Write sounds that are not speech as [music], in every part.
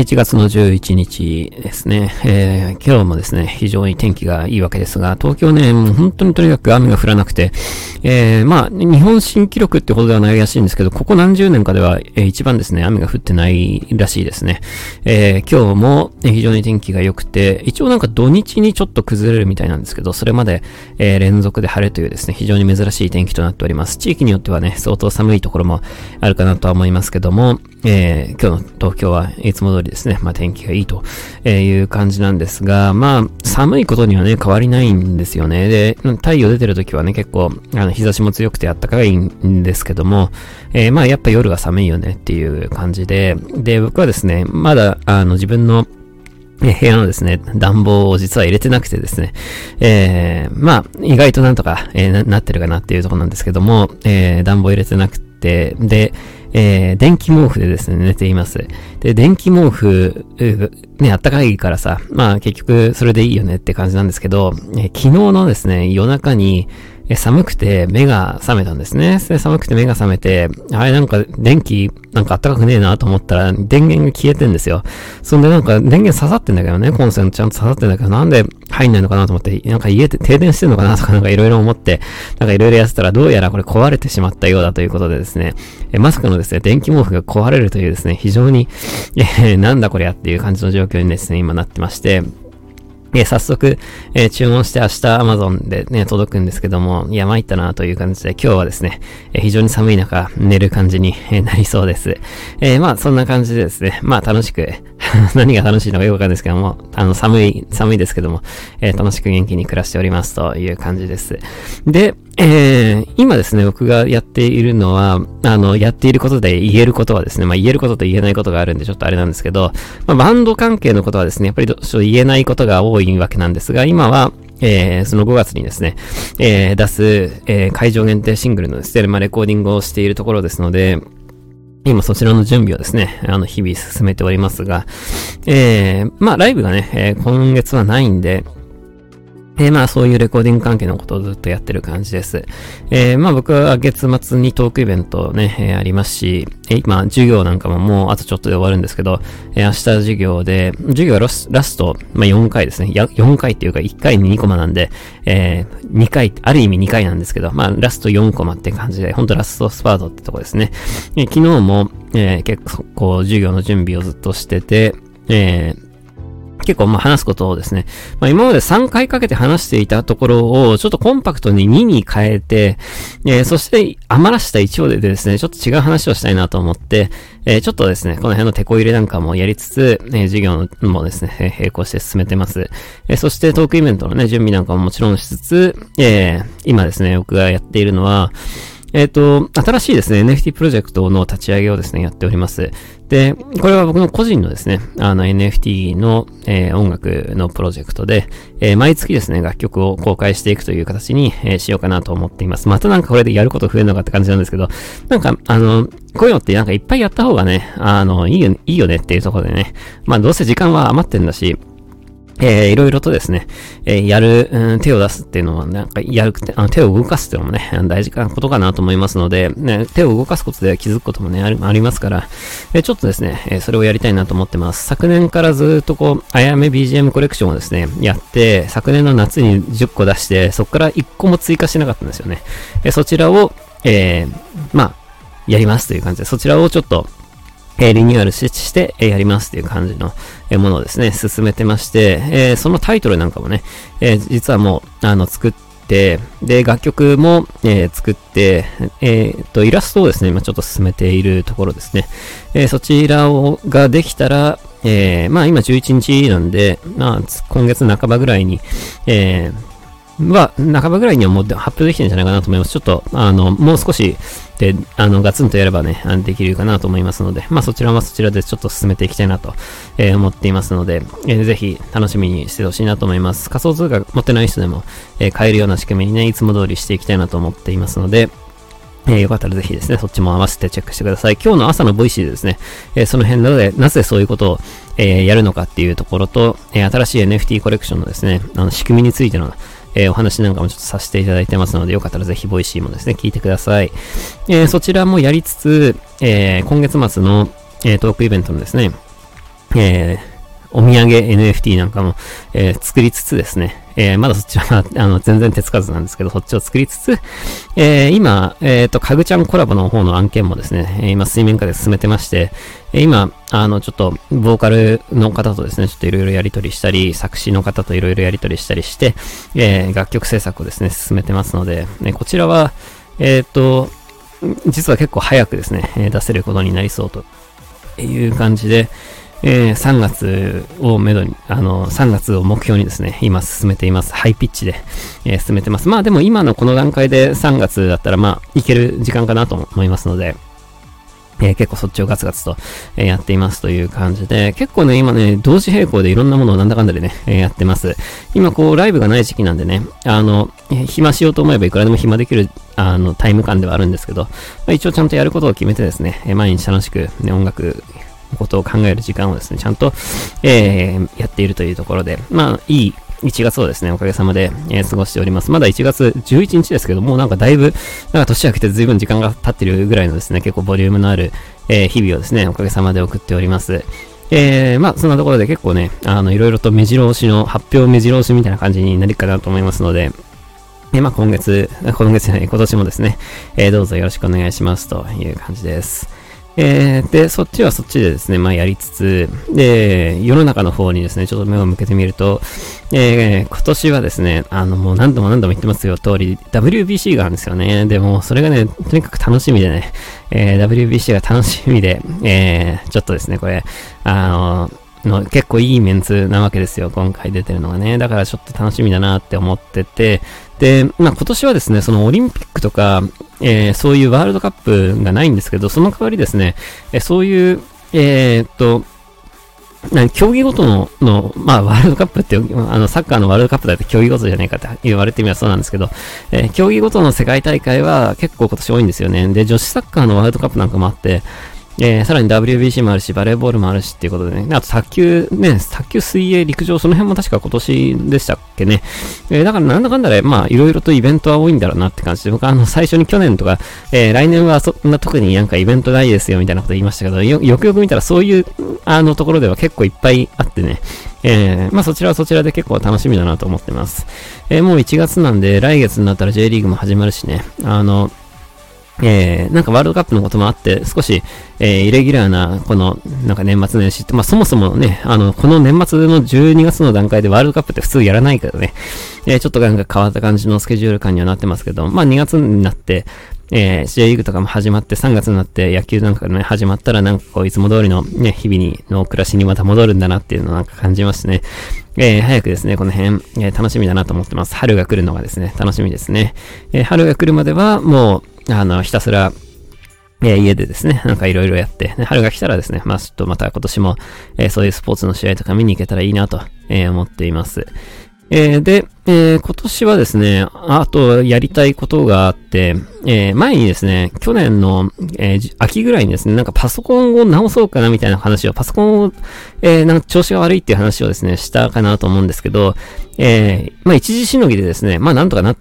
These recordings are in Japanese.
1月の11日ですね、えー、今日もですね、非常に天気がいいわけですが、東京ね、もう本当にとにかく雨が降らなくて、えー、まあ、日本新記録ってほどではないらしいんですけど、ここ何十年かでは、えー、一番ですね、雨が降ってないらしいですね。えー、今日も非常に天気が良くて、一応なんか土日にちょっと崩れるみたいなんですけど、それまで、えー、連続で晴れというですね、非常に珍しい天気となっております。地域によってはね、相当寒いところもあるかなとは思いますけども、えー、今日の東京はいつも通りですね、まあ天気がいいという感じなんですが、まあ寒いことにはね、変わりないんですよね。で、太陽出てる時はね、結構、あの日差しも強くて暖かいんですけども、えー、まあやっぱ夜は寒いよねっていう感じで、で、僕はですね、まだあの自分の部屋のですね、暖房を実は入れてなくてですね、えー、まあ、意外となんとか、えー、なってるかなっていうとこなんですけども、えー、暖房入れてなくて、で、えー、電気毛布でですね、寝ています。で、電気毛布、ね、あったかいからさ、まあ結局それでいいよねって感じなんですけど、えー、昨日のですね、夜中に、え寒くて目が覚めたんですね。で寒くて目が覚めて、あれなんか電気なんか暖かくねえなと思ったら電源が消えてんですよ。そんでなんか電源刺さってんだけどね、コンセントちゃんと刺さってんだけど、なんで入んないのかなと思って、なんか家で停電してんのかなとかなんかいろいろ思って、なんかいろいろやってたらどうやらこれ壊れてしまったようだということでですね、えまさかのですね、電気毛布が壊れるというですね、非常に、えー、なんだこりゃっていう感じの状況にですね、今なってまして、え、早速、えー、注文して明日 Amazon でね、届くんですけども、いや、参ったなという感じで、今日はですね、えー、非常に寒い中、寝る感じに、えなりそうです。えまあ、そんな感じでですね、まあ、楽しく、[laughs] 何が楽しいのかよくわかんないですけども、あの、寒い、寒いですけども、え楽しく元気に暮らしておりますという感じです。で、えー、今ですね、僕がやっているのは、あの、やっていることで言えることはですね、まあ言えることと言えないことがあるんでちょっとあれなんですけど、まあバンド関係のことはですね、やっぱりどうしよう言えないことが多いわけなんですが、今は、えー、その5月にですね、えー、出す、えー、会場限定シングルのですね、まあレコーディングをしているところですので、今そちらの準備をですね、あの、日々進めておりますが、えー、まあ、ライブがね、えー、今月はないんで、え、まあそういうレコーディング関係のことをずっとやってる感じです。えー、まあ僕は月末にトークイベントね、えー、ありますし、えー、今授業なんかももうあとちょっとで終わるんですけど、えー、明日授業で、授業はラスラスト、まあ4回ですね。や、4回っていうか1回に2コマなんで、えー、2回、ある意味2回なんですけど、まあラスト4コマって感じで、ほんとラストスパートってとこですね。えー、昨日も、えー、結構授業の準備をずっとしてて、えー、結構まあ話すことをですね、まあ今まで3回かけて話していたところをちょっとコンパクトに2に変えて、えー、そして余らした1話でですね、ちょっと違う話をしたいなと思って、えー、ちょっとですね、この辺のテこ入れなんかもやりつつ、えー、授業もですね、並行して進めてます。え、そしてトークイベントのね、準備なんかももちろんしつつ、え、今ですね、僕がやっているのは、えっ、ー、と、新しいですね、NFT プロジェクトの立ち上げをですね、やっております。で、これは僕の個人のですね、あの NFT の、えー、音楽のプロジェクトで、えー、毎月ですね、楽曲を公開していくという形に、えー、しようかなと思っています。またなんかこれでやること増えるのかって感じなんですけど、なんか、あの、こういうのってなんかいっぱいやった方がね、あの、いいよ、いいよねっていうところでね、まあどうせ時間は余ってんだし、えー、いろいろとですね、えー、やる、うん、手を出すっていうのは、なんか、やるあの手を動かすっていうのもね、大事なことかなと思いますので、ね、手を動かすことで気づくこともね、ありありますから、えー、ちょっとですね、えそれをやりたいなと思ってます。昨年からずっとこう、あやめ BGM コレクションをですね、やって、昨年の夏に10個出して、そこから1個も追加してなかったんですよね。えそちらを、えまあ、やりますという感じで、そちらをちょっと、えリニューアルして、えやりますっていう感じの、えものをですね、進めてまして、えそのタイトルなんかもね、え実はもう、あの、作って、で、楽曲も、え作って、えっ、と、イラストをですね、今ちょっと進めているところですね。えそちらを、ができたら、え、まあ今11日なんで、まあ今月半ばぐらいに、えー、は、半ばぐらいにはもう発表できてるんじゃないかなと思います。ちょっと、あの、もう少しで、あの、ガツンとやればね、できるかなと思いますので、まあそちらはそちらでちょっと進めていきたいなと、えー、思っていますので、えー、ぜひ楽しみにしてほしいなと思います。仮想通貨持ってない人でも、えー、買えるような仕組みにね、いつも通りしていきたいなと思っていますので、えー、よかったらぜひですね、そっちも合わせてチェックしてください。今日の朝の Voicy でですね、えー、その辺なので、なぜそういうことを、えー、やるのかっていうところと、え新しい NFT コレクションのですね、あの仕組みについての、えー、お話なんかもちょっとさせていただいてますので、よかったらぜひ Voicy もですね、聞いてください。えー、そちらもやりつつ、えー、今月末の、えトークイベントのですね、えーお土産 NFT なんかも、えー、作りつつですね、えー、まだそっちは、あの、全然手つかずなんですけど、そっちを作りつつ、えー、今、えっ、と、かぐちゃんコラボの方の案件もですね、今水面下で進めてまして、え今、あの、ちょっと、ボーカルの方とですね、ちょっといろいろやりとりしたり、作詞の方といろいろやりとりしたりして、え楽曲制作をですね、進めてますので、ね、こちらは、えっ、と、実は結構早くですね、出せることになりそうという感じで、えー、3月をめどに、あの、3月を目標にですね、今進めています。ハイピッチで、えー、進めてます。まあでも今のこの段階で3月だったら、まあ、いける時間かなと思いますので、えー、結構そっちをガツガツと、えー、やっていますという感じで、結構ね、今ね、同時並行でいろんなものをなんだかんだでね、えー、やってます。今こう、ライブがない時期なんでね、あの、暇しようと思えばいくらでも暇できる、あの、タイム感ではあるんですけど、まあ、一応ちゃんとやることを決めてですね、え毎日楽しく、ね、音楽ことを考える時間をですね、ちゃんと、えー、やっているというところで、まあ、いい1月をですね、おかげさまで、えー、過ごしております。まだ1月11日ですけども、なんかだいぶ、なんか年明けて随分時間が経ってるぐらいのですね、結構ボリュームのある、えー、日々をですね、おかげさまで送っております。えー、まあ、そんなところで結構ね、あの、いろいろと目白押しの、発表目白押しみたいな感じになるかなと思いますので、えー、まあ、今月、今月じゃない、今年もですね、えー、どうぞよろしくお願いしますという感じです。えー、で、そっちはそっちでですね、まあやりつつ、で、世の中の方にですね、ちょっと目を向けてみると、えー、今年はですね、あの、もう何度も何度も言ってますよ、通り、WBC があるんですよね。でも、それがね、とにかく楽しみでね、えー、WBC が楽しみで、えー、ちょっとですね、これ、あのの結構いいメンツなわけですよ、今回出てるのがね。だからちょっと楽しみだなって思ってて、で、まあ今年はですね、そのオリンピックとか、えー、そういうワールドカップがないんですけど、その代わりですね、え、そういう、えー、っと、競技ごとの、の、まあ、ワールドカップって、あの、サッカーのワールドカップだって競技ごとじゃないかって言われてみればそうなんですけど、えー、競技ごとの世界大会は結構今年多いんですよね。で、女子サッカーのワールドカップなんかもあって、えー、さらに WBC もあるし、バレーボールもあるしっていうことでね。あと卓球、ね、卓球、水泳、陸上、その辺も確か今年でしたっけね。えー、だからなんだかんだで、まあ、いろいろとイベントは多いんだろうなって感じで、僕はあの、最初に去年とか、えー、来年はそんな特になんかイベントないですよみたいなこと言いましたけど、よ、よくよく見たらそういう、あの、ところでは結構いっぱいあってね。えー、まあそちらはそちらで結構楽しみだなと思ってます。えー、もう1月なんで、来月になったら J リーグも始まるしね。あの、えー、なんかワールドカップのこともあって、少し、えー、イレギュラーな、この、なんか年末年始って、まあそもそもね、あの、この年末の12月の段階でワールドカップって普通やらないからね、えー、ちょっとなんか変わった感じのスケジュール感にはなってますけど、まあ2月になって、えー、J リーグとかも始まって、3月になって野球なんかね、始まったらなんかこう、いつも通りのね、日々に、の暮らしにまた戻るんだなっていうのをなんか感じますね。えー、早くですね、この辺、えー、楽しみだなと思ってます。春が来るのがですね、楽しみですね。えー、春が来るまでは、もう、あの、ひたすら、え、家でですね、[laughs] なんかいろいろやって、春が来たらですね、まあちょっとまた今年も、え、そういうスポーツの試合とか見に行けたらいいなと、え、思っています。え、で、え、今年はですね、あとやりたいことがあって、え、前にですね、去年の、え、秋ぐらいにですね、なんかパソコンを直そうかなみたいな話を、パソコンを、え、なんか調子が悪いっていう話をですね、したかなと思うんですけど、え、まあ一時しのぎでですね、まあなんとかなっ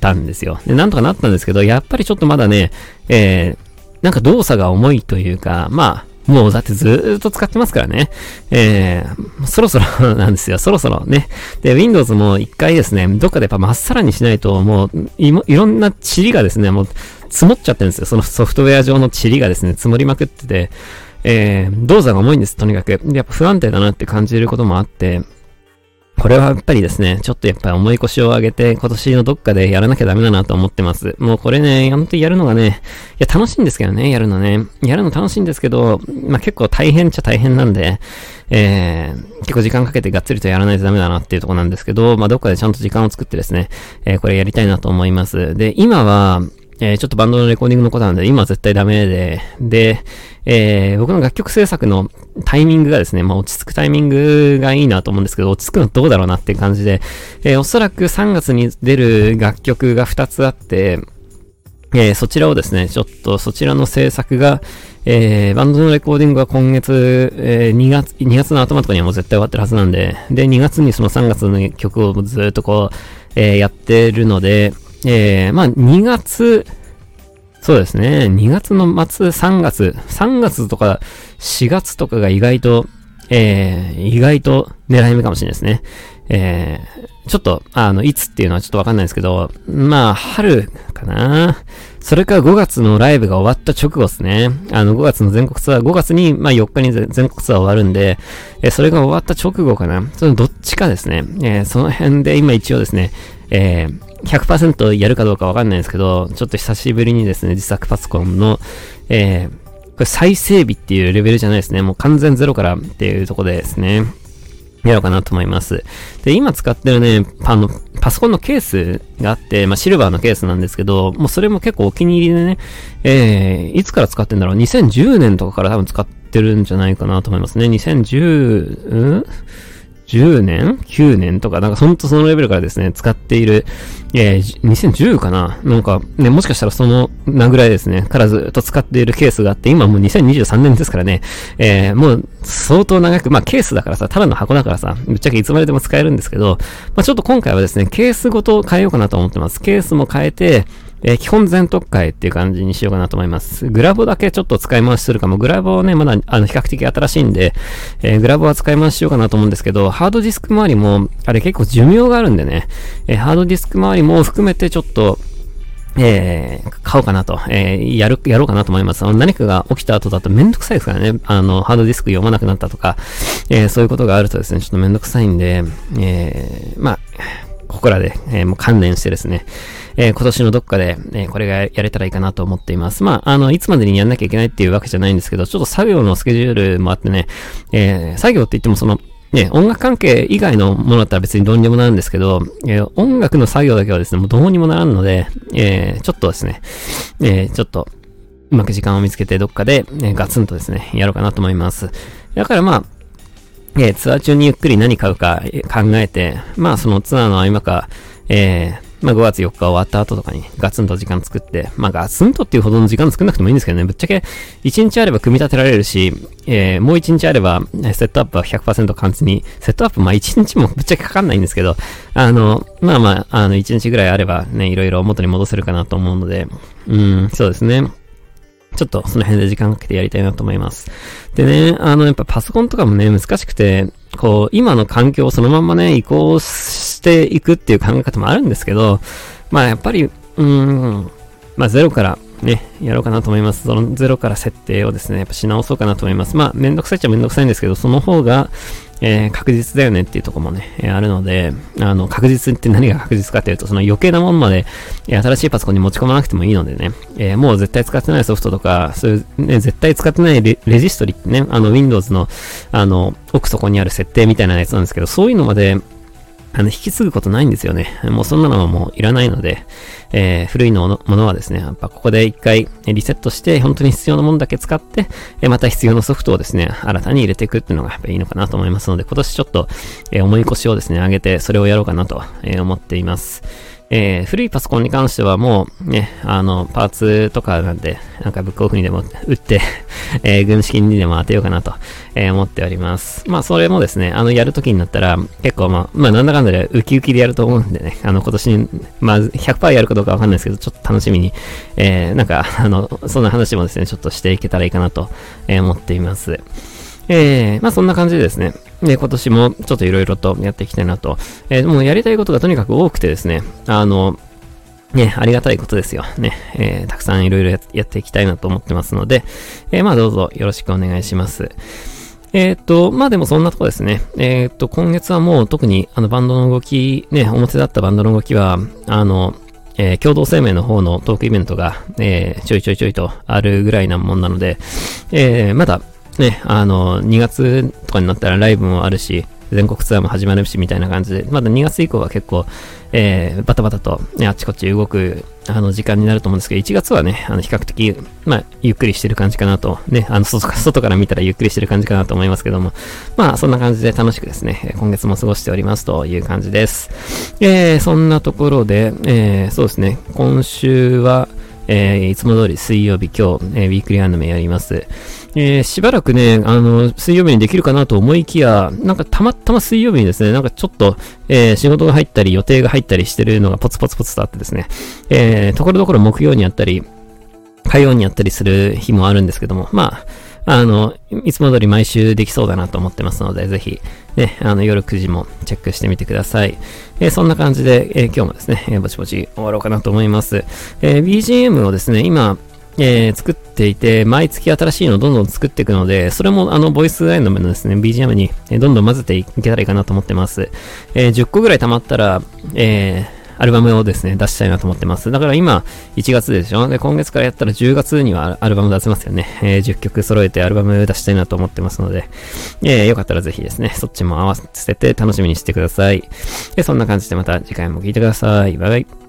たんですよ。で、なんとかなったんですけど、やっぱりちょっとまだね、えー、なんか動作が重いというか、まあ、もうだってずーっと使ってますからね。えー、そろそろなんですよ。そろそろね。で、Windows も一回ですね、どっかでやっぱまっさらにしないと、もうい、いろんな塵がですね、もう積もっちゃってるんですよ。そのソフトウェア上の塵がですね、積もりまくってて、えー、動作が重いんです、とにかく。やっぱ不安定だなって感じることもあって、これはやっぱりですね、ちょっとやっぱり重い腰を上げて今年のどっかでやらなきゃダメだなと思ってます。もうこれね、本当にやるのがね、いや楽しいんですけどね、やるのね。やるの楽しいんですけど、まあ結構大変っちゃ大変なんで、えー、結構時間かけてがっつりとやらないとダメだなっていうとこなんですけど、まあどっかでちゃんと時間を作ってですね、えー、これやりたいなと思います。で、今は、えー、ちょっとバンドのレコーディングのことなんで、今は絶対ダメで、で、えー、僕の楽曲制作のタイミングがですね、まあ落ち着くタイミングがいいなと思うんですけど、落ち着くのどうだろうなっていう感じで、えー、おそらく3月に出る楽曲が2つあって、えー、そちらをですね、ちょっとそちらの制作が、えー、バンドのレコーディングは今月、えー、2月、2月の頭とかにはもう絶対終わってるはずなんで、で、2月にその3月の曲をずっとこう、えー、やってるので、えー、まあ、2月、そうですね、2月の末、3月、3月とか4月とかが意外と、えー、意外と狙い目かもしれないですね。えー、ちょっと、あの、いつっていうのはちょっとわかんないですけど、まあ、春かな。それか5月のライブが終わった直後ですね。あの、5月の全国ツアー、5月に、まあ4日に全国ツアー終わるんで、えー、それが終わった直後かな。そのどっちかですね。えー、その辺で今一応ですね、えー、100%やるかどうかわかんないんですけど、ちょっと久しぶりにですね、自作パソコンの、えー、これ再整備っていうレベルじゃないですね。もう完全ゼロからっていうとこでですね。やろうかなと思います。で、今使ってるね、あの、パソコンのケースがあって、まあ、シルバーのケースなんですけど、もうそれも結構お気に入りでね、えー、いつから使ってんだろう ?2010 年とかから多分使ってるんじゃないかなと思いますね。2010、うん？10年 ?9 年？とか、なんかほんとそのレベルからですね、使っている、えー、2010かな？なんか、ね、もしかしたらその、なぐらいですね、からずっと使っているケースがあって、今もう2023年ですからね、えー、もう相当長く、まあケースだからさ、ただの箱だからさ、ぶっちゃけいつまででも使えるんですけど、まあちょっと今回はですね、ケースごと変えようかなと思ってます。ケースも変えて、えー、基本全特化っていう感じにしようかなと思います。グラボだけちょっと使い回しするかも。グラボね、まだ、あの、比較的新しいんで、えー、グラボは使い回ししようかなと思うんですけど、ハードディスク周りも、あれ結構寿命があるんでね、えー、ハードディスク周りも含めてちょっと、えー、買おうかなと、えー、やる、やろうかなと思います。あの何かが起きた後だとめんどくさいですからね。あの、ハードディスク読まなくなったとか、えー、そういうことがあるとですね、ちょっとめんどくさいんで、えー、まあ、ここらで、えー、もう関連してですね、えー、今年のどっかで、えー、これがやれたらいいかなと思っています。まあ、あの、いつまでにやんなきゃいけないっていうわけじゃないんですけど、ちょっと作業のスケジュールもあってね、えー、作業って言ってもその、ね、音楽関係以外のものだったら別にどうにでもなるんですけど、えー、音楽の作業だけはですね、もうどうにもならんので、えー、ちょっとですね、えー、ちょっと、うまく時間を見つけてどっかで、えー、ガツンとですね、やろうかなと思います。だからまあ、えー、ツアー中にゆっくり何買うか考えて、まあそのツアーの合間か、え、まあ5月4日終わった後とかにガツンと時間作って、まあガツンとっていうほどの時間作んなくてもいいんですけどね、ぶっちゃけ1日あれば組み立てられるし、えー、もう1日あれば、セットアップは100%完全に、セットアップまあ1日も [laughs] ぶっちゃけかかんないんですけど、あの、まあまあ、あの1日ぐらいあればね、いろいろ元に戻せるかなと思うので、うん、そうですね。ちょっとその辺で時間かけてやりたいなと思います。でね、あの、やっぱパソコンとかもね、難しくて、こう、今の環境をそのままね、移行していくっていう考え方もあるんですけど、まあやっぱり、うーん、まあゼロからね、やろうかなと思います。そのゼロから設定をですね、やっぱし直そうかなと思います。まあめんどくさいっちゃめんどくさいんですけど、その方が、えー、確実だよねっていうとこもね、えー、あるので、あの、確実って何が確実かっていうと、その余計なもんまで、えー、新しいパソコンに持ち込まなくてもいいのでね、えー、もう絶対使ってないソフトとか、そういう、ね、絶対使ってないレレジストリってね、あの、Windows の、あの、奥底にある設定みたいなやつなんですけど、そういうのまで、あの、引き継ぐことないんですよね。もうそんなのはもういらないので、えー、古いのものはですね、やっぱここで一回リセットして、本当に必要なものだけ使って、えまた必要なソフトをですね、新たに入れていくっていうのがやっぱいいのかなと思いますので、今年ちょっと、えー、重い腰をですね、上げて、それをやろうかなと、え思っています。えー、古いパソコンに関してはもうね、あの、パーツとかなんで、なんかブックオフにでも売って [laughs] えー、軍資金にでも当てようかなと、えー、思っております。まあ、それもですね、あの、やるときになったら、結構まあ、まあ、なんだかんだでウキウキでやると思うんでね、あの、今年に、まあ、100%やるかどうかわかんないですけど、ちょっと楽しみに、えー、なんか、あの、そんな話もですね、ちょっとしていけたらいいかなと、えー、思っています。えー、まあそんな感じでですね。で、今年もちょっといろいろとやっていきたいなと。えー、もうやりたいことがとにかく多くてですね、あの、ね、ありがたいことですよ。ね、えー、たくさんいろいろやっていきたいなと思ってますので、えー、まあどうぞよろしくお願いします。えー、っと、まあでもそんなとこですね。えー、っと、今月はもう特にあのバンドの動き、ね、表だったバンドの動きは、あの、えー、共同声明の方のトークイベントが、えー、ちょいちょいちょいとあるぐらいなもんなので、えー、まだね、あの、2月とかになったらライブもあるし、全国ツアーも始まるし、みたいな感じで、まだ2月以降は結構、えー、バタバタと、ね、あっちこっち動く、あの、時間になると思うんですけど、1月はね、あの、比較的、まあ、ゆっくりしてる感じかなと、ね、あの、外か、外から見たらゆっくりしてる感じかなと思いますけども、まあ、そんな感じで楽しくですね、今月も過ごしておりますという感じです。えー、そんなところで、えー、そうですね、今週は、えー、いつも通り水曜日今日、えー、ウィークリーアニメやります。えー、しばらくね、あの、水曜日にできるかなと思いきや、なんかたまたま水曜日にですね、なんかちょっと、えー、仕事が入ったり予定が入ったりしてるのがポツポツポツとあってですね、えー、ところどころ木曜にやったり、火曜にやったりする日もあるんですけども、まあ、あの、いつも通り毎週できそうだなと思ってますので、ぜひ、ね、あの、夜9時もチェックしてみてください。えー、そんな感じで、えー、今日もですね、えー、ぼちぼち終わろうかなと思います。え BGM をですね、今、えー、作っていて、毎月新しいのをどんどん作っていくので、それもあの、ボイスアイののですね、BGM に、えどんどん混ぜていけたらいいかなと思ってます。えー、10個ぐらい溜まったら、えー、アルバムをですね、出したいなと思ってます。だから今、1月でしょ？で、今月からやったら10月にはアルバム出せますよね。えー、10曲揃えてアルバム出したいなと思ってますので、えー、よかったらぜひですね、そっちも合わせて楽しみにしてください。で、そんな感じでまた次回も聴いてください。バイバイ。